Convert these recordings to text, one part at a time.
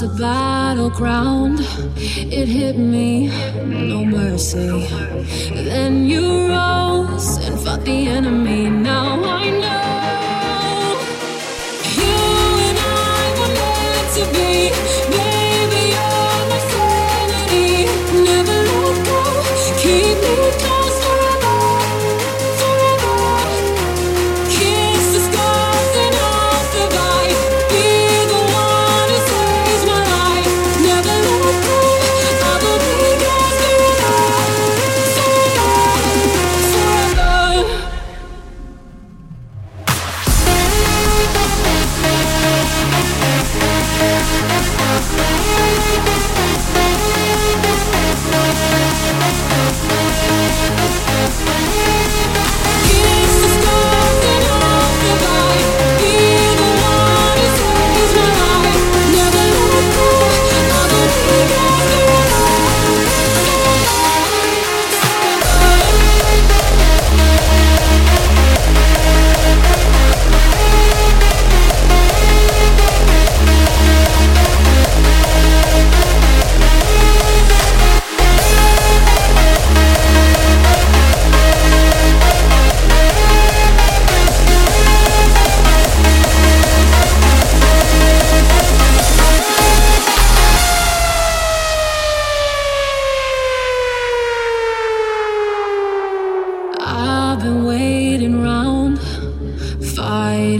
was a battleground. It hit me, no mercy. Then you rose and fought the enemy.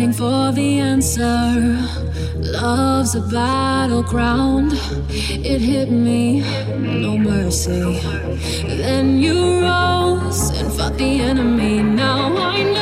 waiting for the answer. Love's a battleground. It hit me, no mercy. Then you rose and fought the enemy. Now I know.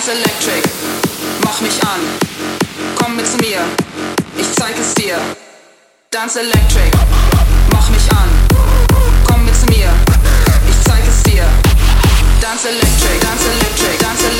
ganz electric. Mach mich an, komm mit zu mir, ich zeig es dir. Dance electric, mach mich an, komm mit zu mir, ich zeig es dir. Dance electric, dance electric, dance electric.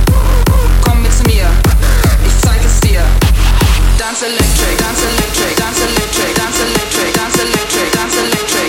dance electric, dance electric, dance electric, dance electric, dance electric, dance electric.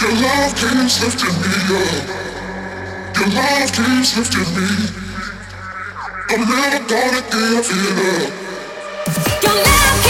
Your love keeps lifting me up. Your love keeps lifting me. I'm never gonna give it up. Your love.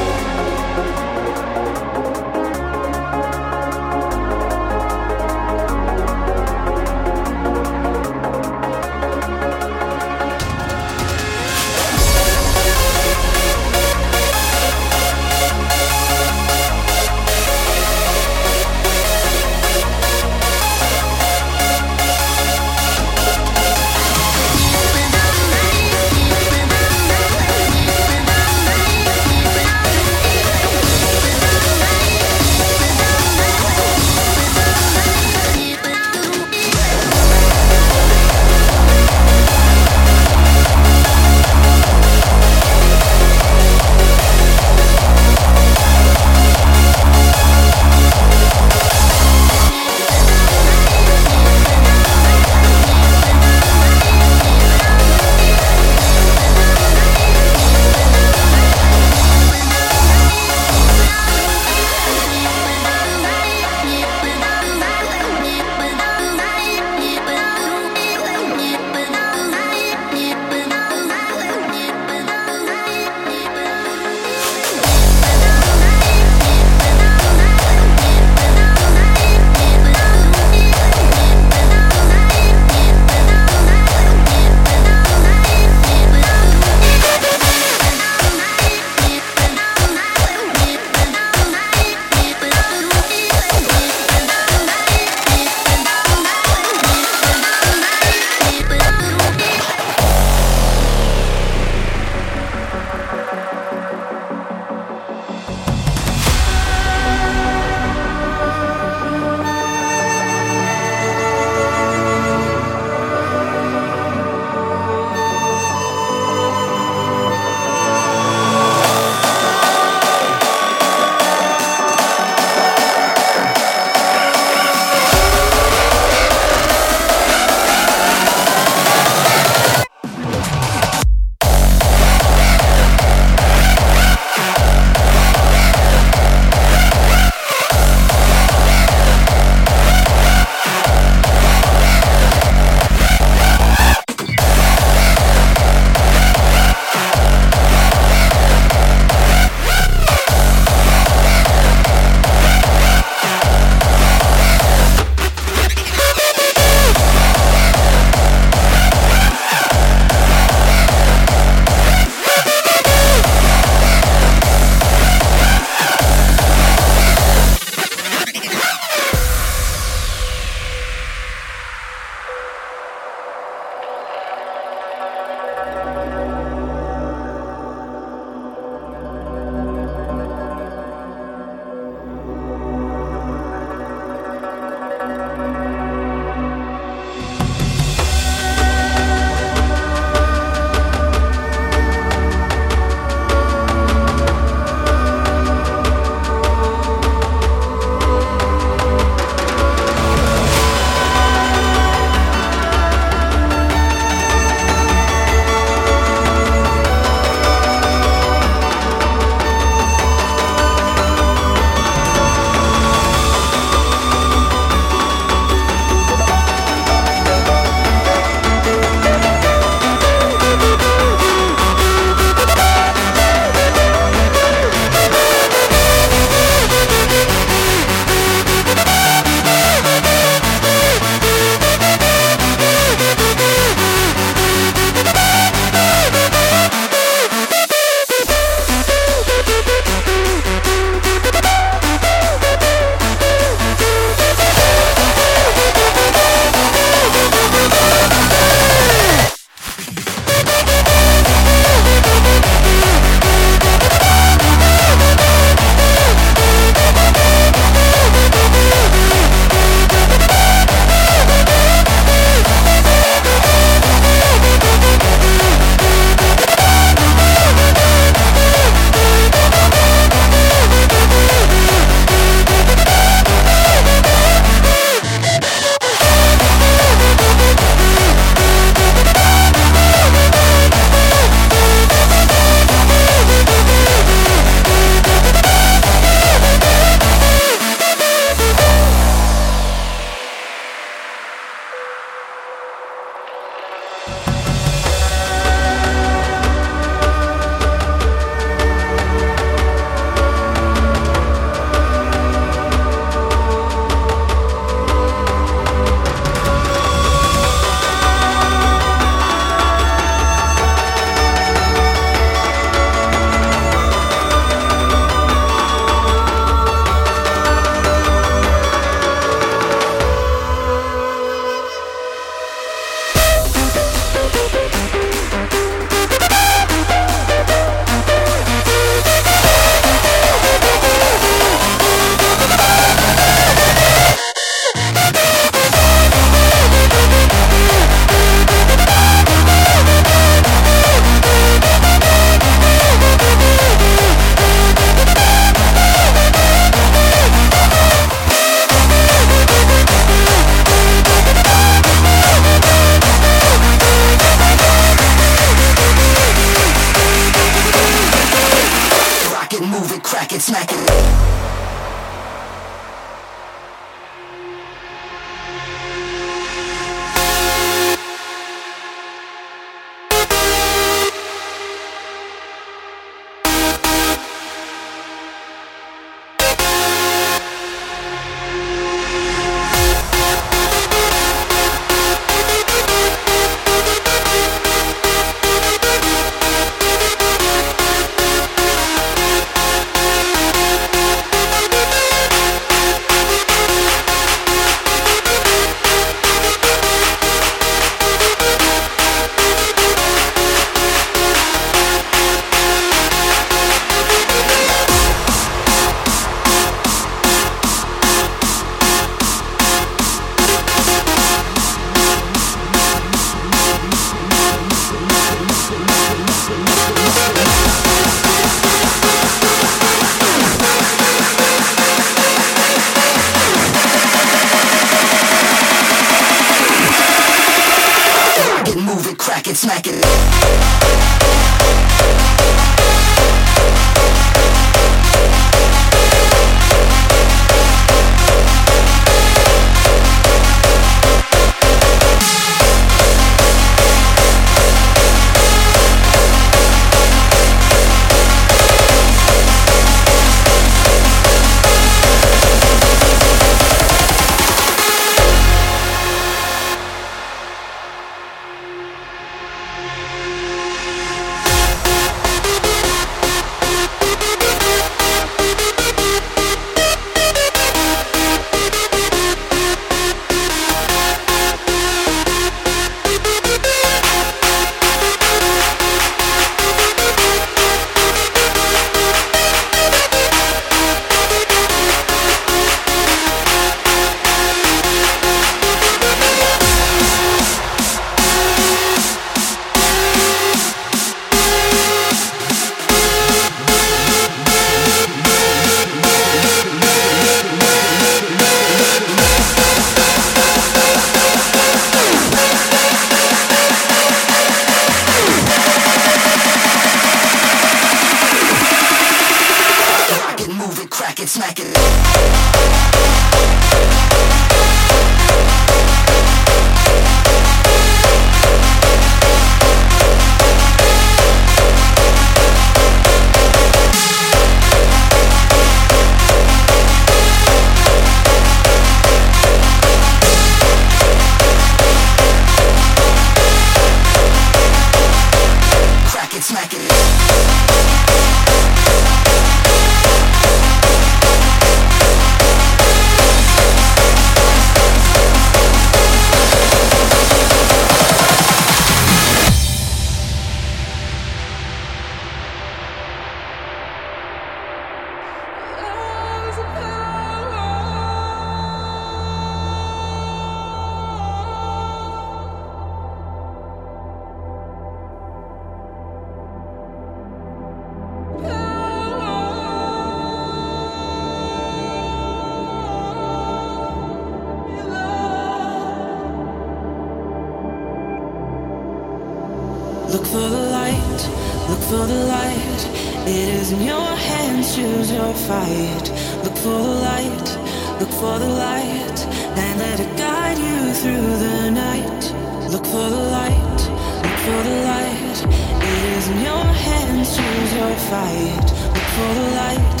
Fight. Look for the light,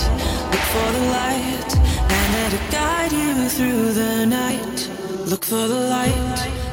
look for the light, and it'll guide you through the night. Look for the light.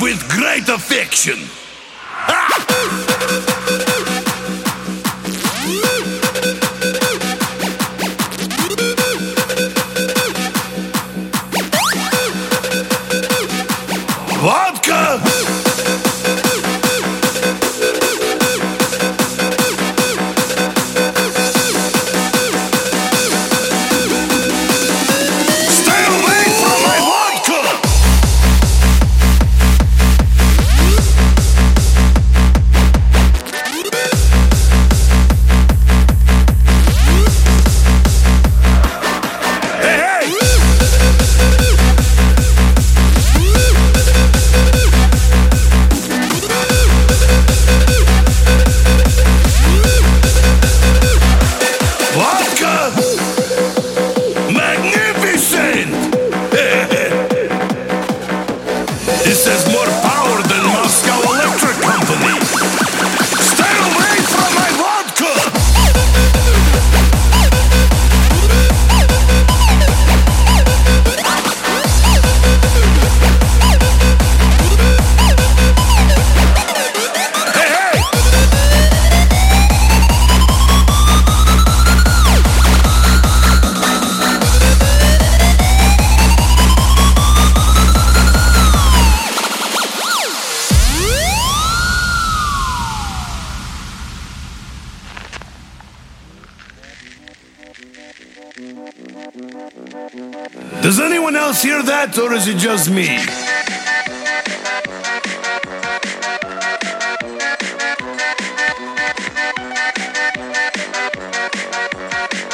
With great affection. Or is it just me?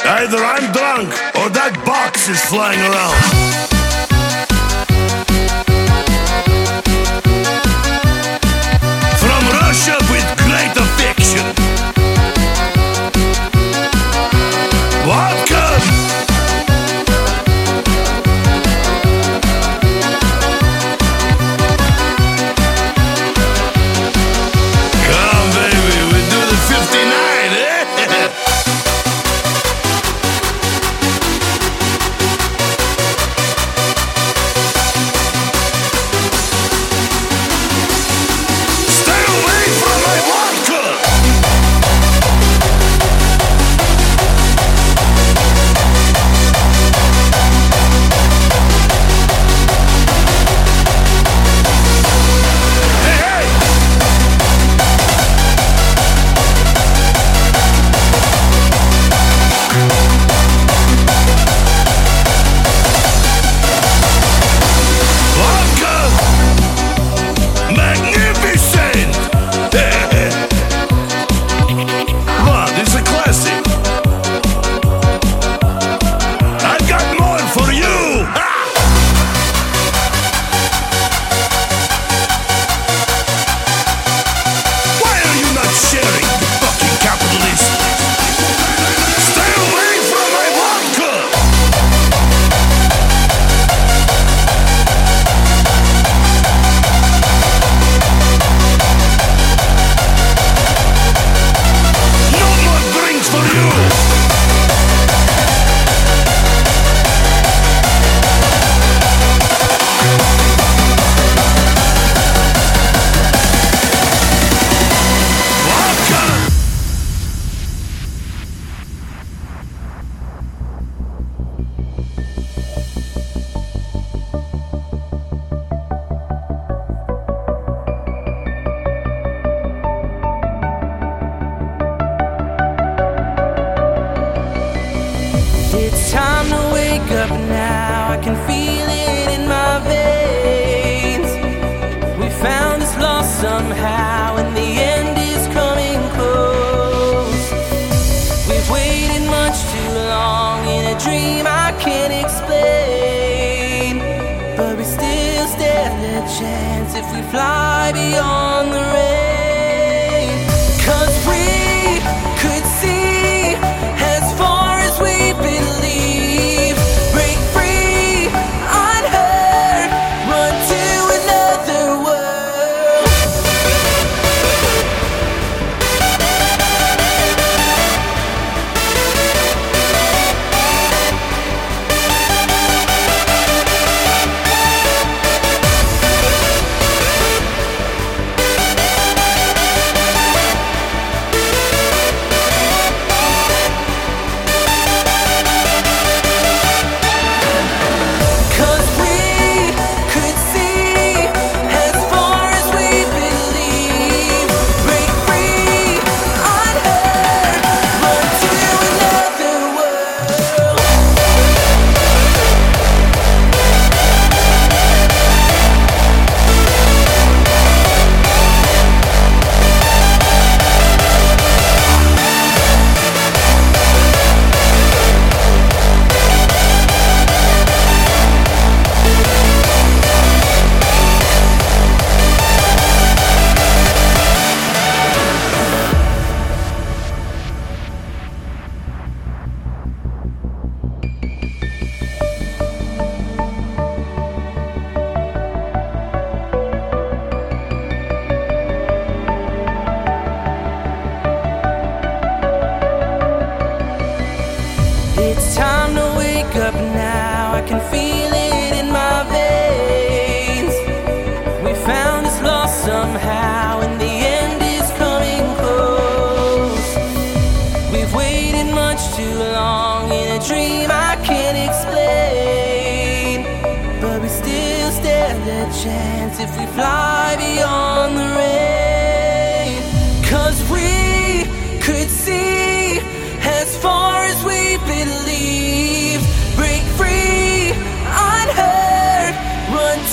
Either I'm drunk or that box is flying around.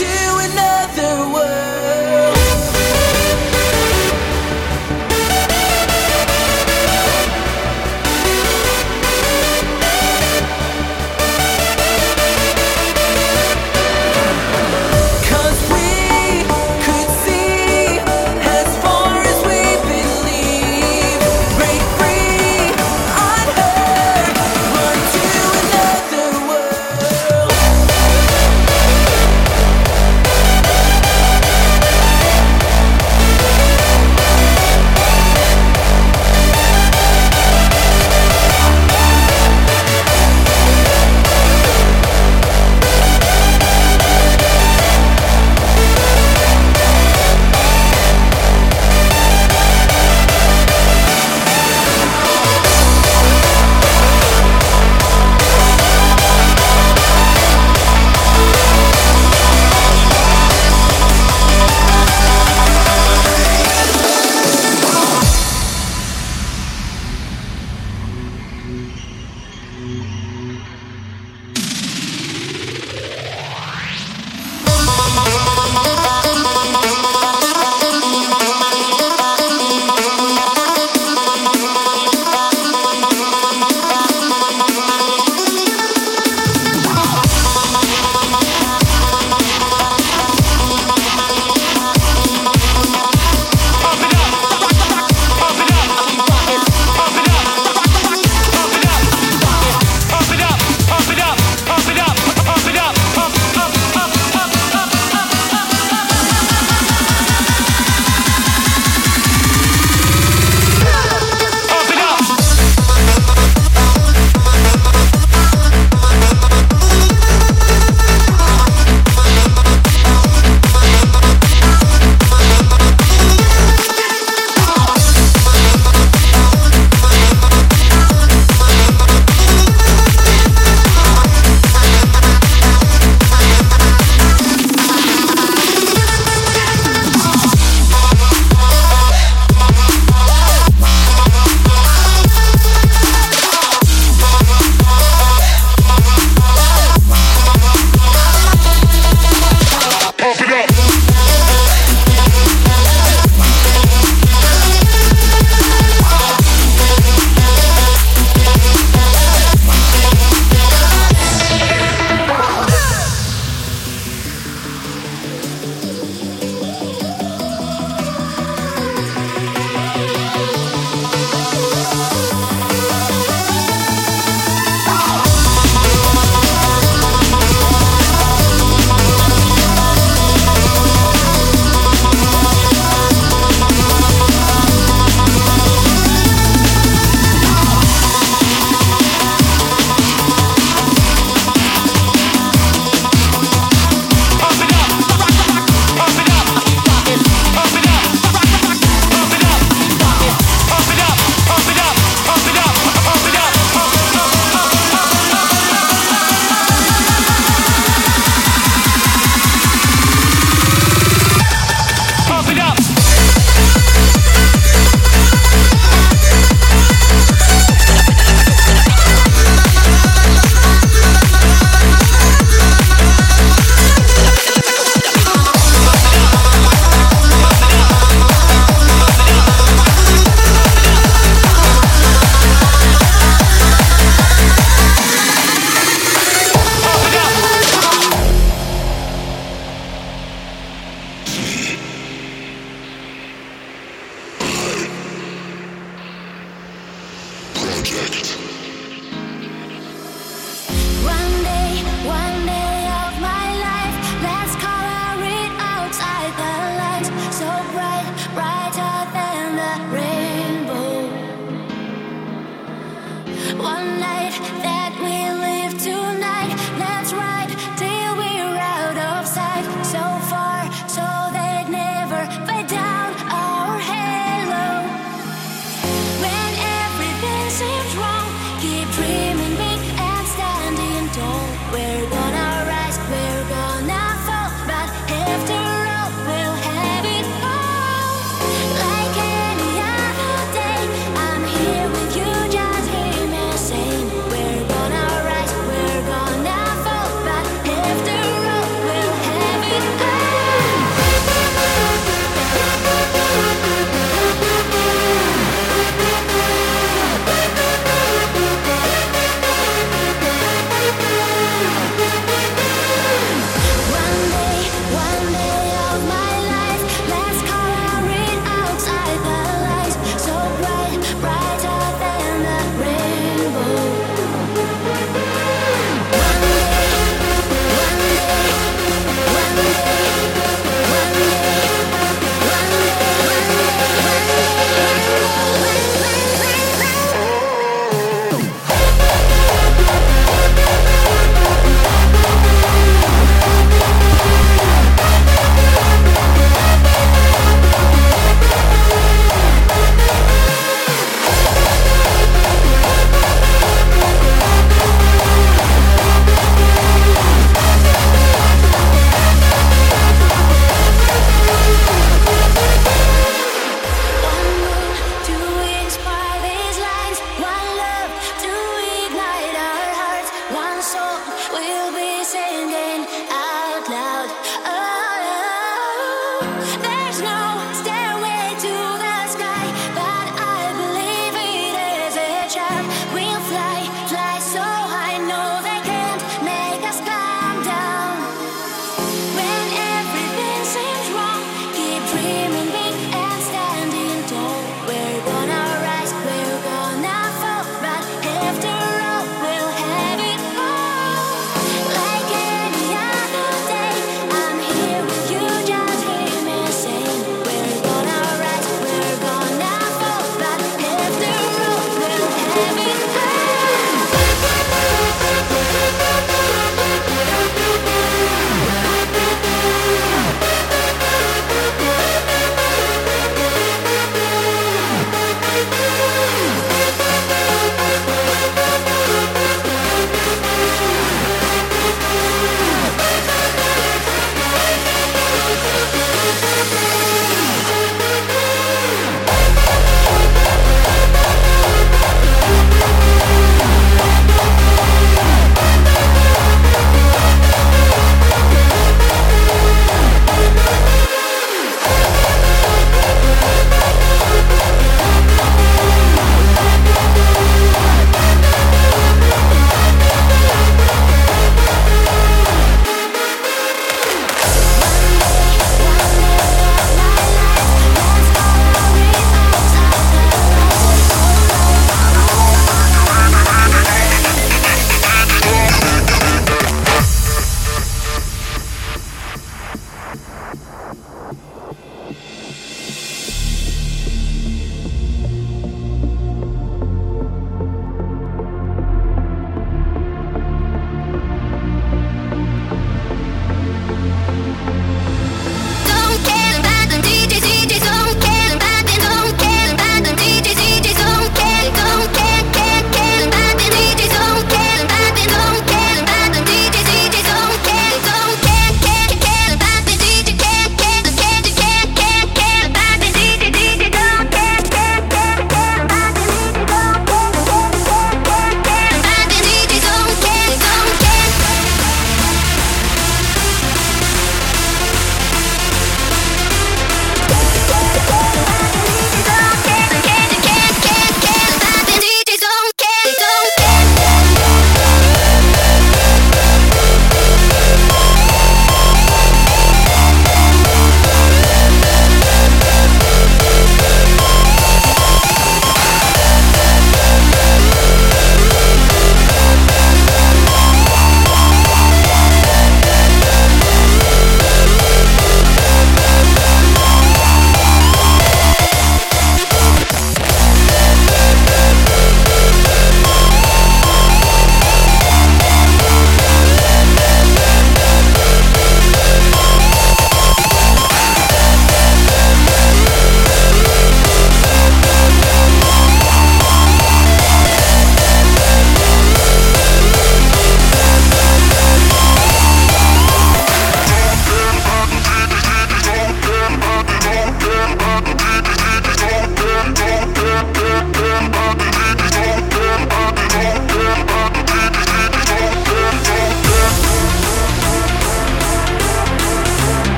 do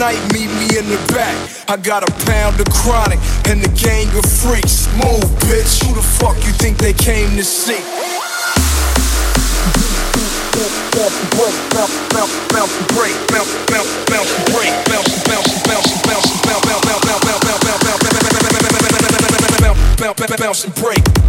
night, meet me in the back. I got a pound of chronic and the gang of freaks. Move, bitch. Who the fuck you think they came to see? Bounce and break. bounce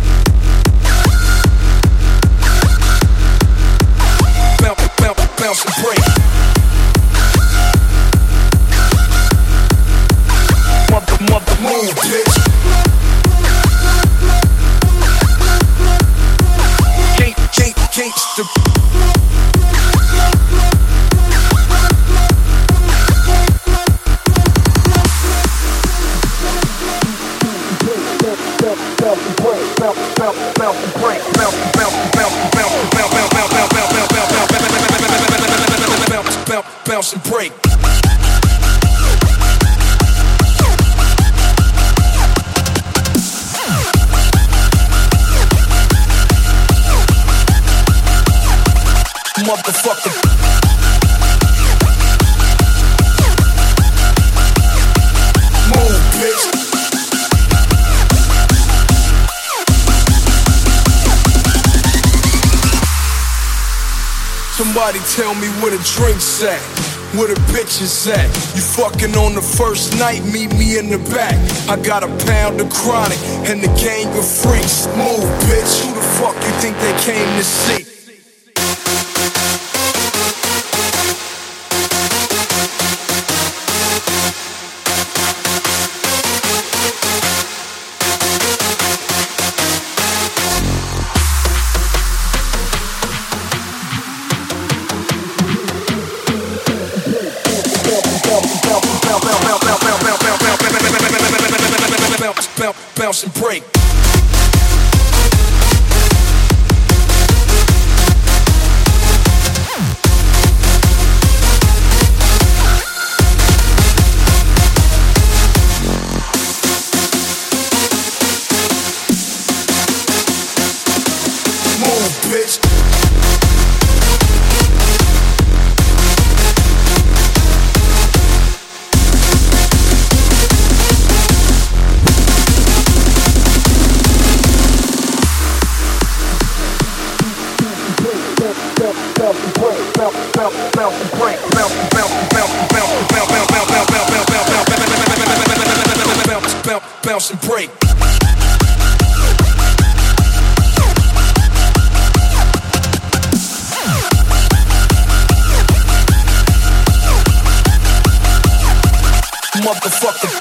Somebody tell me where the drinks at where the bitches at? You fucking on the first night, meet me in the back. I got a pound of chronic and the gang of freaks. Move, bitch. Who the fuck you think they came to see? Break. Bounce and break. Motherfucker.